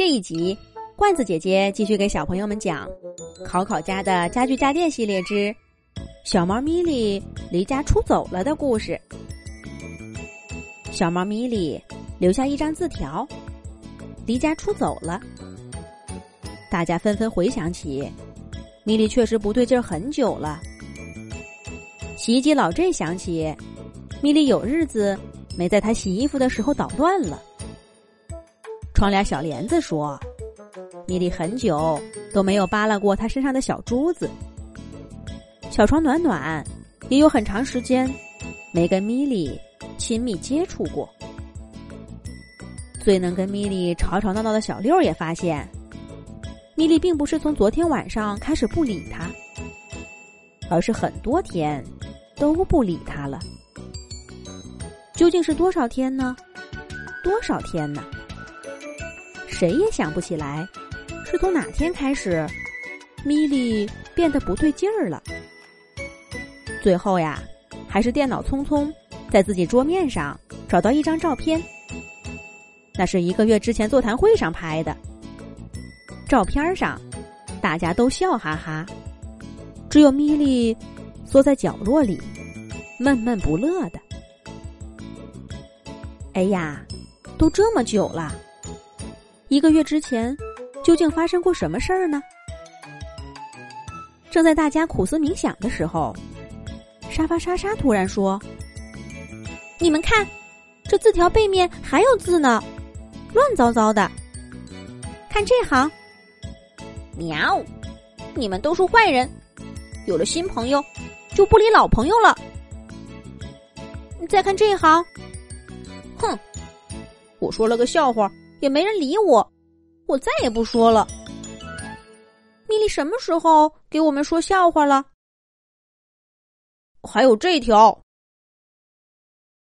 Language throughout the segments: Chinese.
这一集，罐子姐姐继续给小朋友们讲《考考家的家具家电系列之小猫咪莉离家出走了》的故事。小猫咪莉留下一张字条，离家出走了。大家纷纷回想起，咪莉确实不对劲儿很久了。洗衣机老郑想起，咪莉有日子没在他洗衣服的时候捣乱了。窗帘小帘子说：“米莉很久都没有扒拉过他身上的小珠子。”小床暖暖也有很长时间没跟米莉亲密接触过。最能跟米莉吵吵闹闹的小六也发现，米莉并不是从昨天晚上开始不理他，而是很多天都不理他了。究竟是多少天呢？多少天呢？谁也想不起来，是从哪天开始，米莉变得不对劲儿了。最后呀，还是电脑匆匆在自己桌面上找到一张照片，那是一个月之前座谈会上拍的。照片上，大家都笑哈哈，只有米莉缩在角落里，闷闷不乐的。哎呀，都这么久了。一个月之前，究竟发生过什么事儿呢？正在大家苦思冥想的时候，沙发莎莎突然说：“你们看，这字条背面还有字呢，乱糟糟的。看这行，喵！你们都是坏人，有了新朋友就不理老朋友了。再看这行，哼！我说了个笑话。”也没人理我，我再也不说了。米莉什么时候给我们说笑话了？还有这条，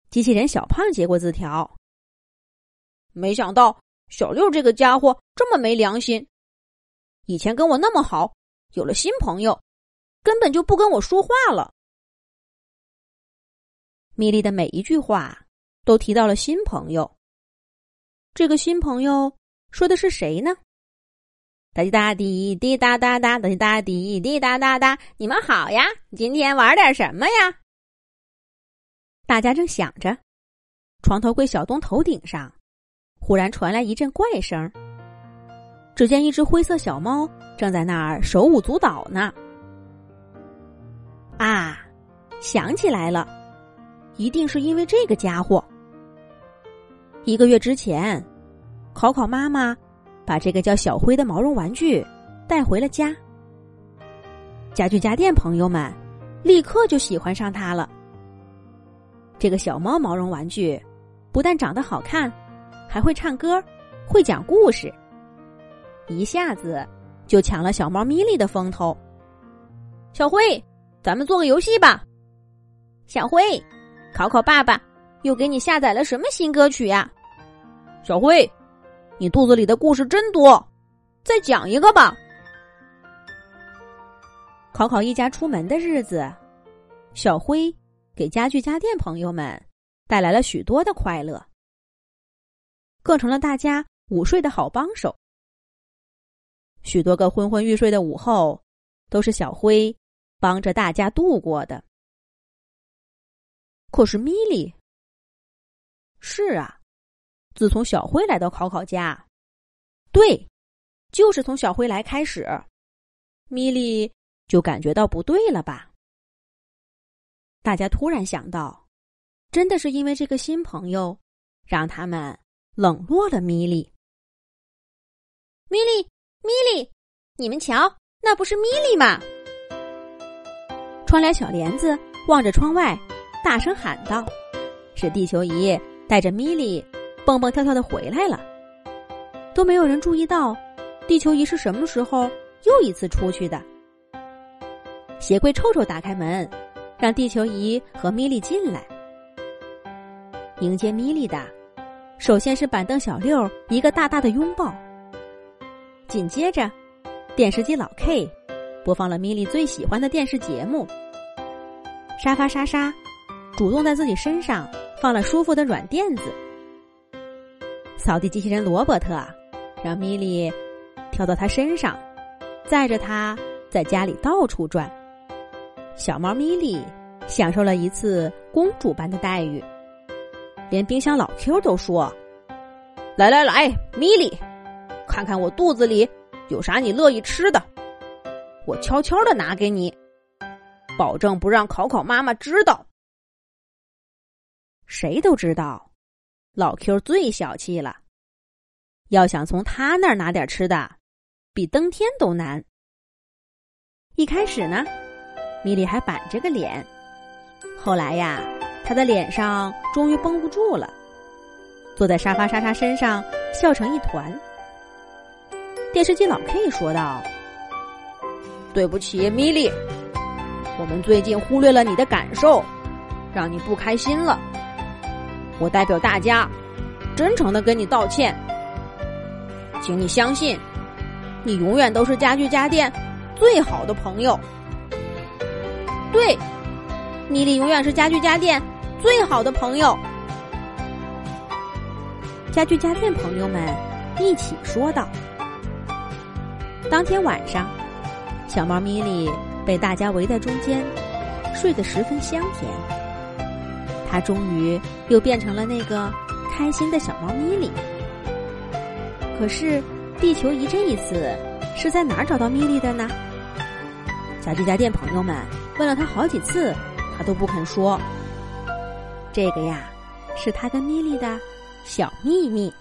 机器人小胖接过字条。没想到小六这个家伙这么没良心，以前跟我那么好，有了新朋友，根本就不跟我说话了。米莉的每一句话都提到了新朋友。这个新朋友说的是谁呢？滴哒滴滴哒哒哒哒滴哒滴滴哒哒哒，你们好呀！今天玩点什么呀？大家正想着，床头柜小东头顶上忽然传来一阵怪声。只见一只灰色小猫正在那儿手舞足蹈呢。啊，想起来了，一定是因为这个家伙。一个月之前，考考妈妈把这个叫小辉的毛绒玩具带回了家。家具家电朋友们立刻就喜欢上它了。这个小猫毛绒玩具不但长得好看，还会唱歌，会讲故事，一下子就抢了小猫咪莉的风头。小辉，咱们做个游戏吧。小辉，考考爸爸又给你下载了什么新歌曲呀？小辉，你肚子里的故事真多，再讲一个吧。考考一家出门的日子，小辉给家具家电朋友们带来了许多的快乐，更成了大家午睡的好帮手。许多个昏昏欲睡的午后，都是小辉帮着大家度过的。可是米莉，是啊。自从小辉来到考考家，对，就是从小辉来开始，米莉就感觉到不对了吧？大家突然想到，真的是因为这个新朋友，让他们冷落了米莉。米莉，米莉，你们瞧，那不是米莉吗？窗帘小帘子望着窗外，大声喊道：“是地球仪带着米莉。”蹦蹦跳跳的回来了，都没有人注意到，地球仪是什么时候又一次出去的。鞋柜臭臭打开门，让地球仪和米莉进来。迎接米莉的，首先是板凳小六一个大大的拥抱。紧接着，电视机老 K 播放了米莉最喜欢的电视节目。沙发莎莎主动在自己身上放了舒服的软垫子。扫地机器人罗伯特让米莉跳到他身上，载着他在家里到处转。小猫咪莉享受了一次公主般的待遇，连冰箱老 Q 都说：“来来来，米莉，看看我肚子里有啥你乐意吃的，我悄悄的拿给你，保证不让考考妈妈知道。”谁都知道，老 Q 最小气了。要想从他那儿拿点吃的，比登天都难。一开始呢，米莉还板着个脸，后来呀，他的脸上终于绷不住了，坐在沙发莎莎身上笑成一团。电视机老 K 说道：“对不起，米莉，我们最近忽略了你的感受，让你不开心了。我代表大家，真诚的跟你道歉。”请你相信，你永远都是家具家电最好的朋友。对，米莉永远是家具家电最好的朋友。家具家电朋友们一起说道。当天晚上，小猫咪莉被大家围在中间，睡得十分香甜。它终于又变成了那个开心的小猫咪咪。可是，地球仪这一次是在哪儿找到米莉的呢？小这家店朋友们问了他好几次，他都不肯说。这个呀，是他跟米莉的小秘密。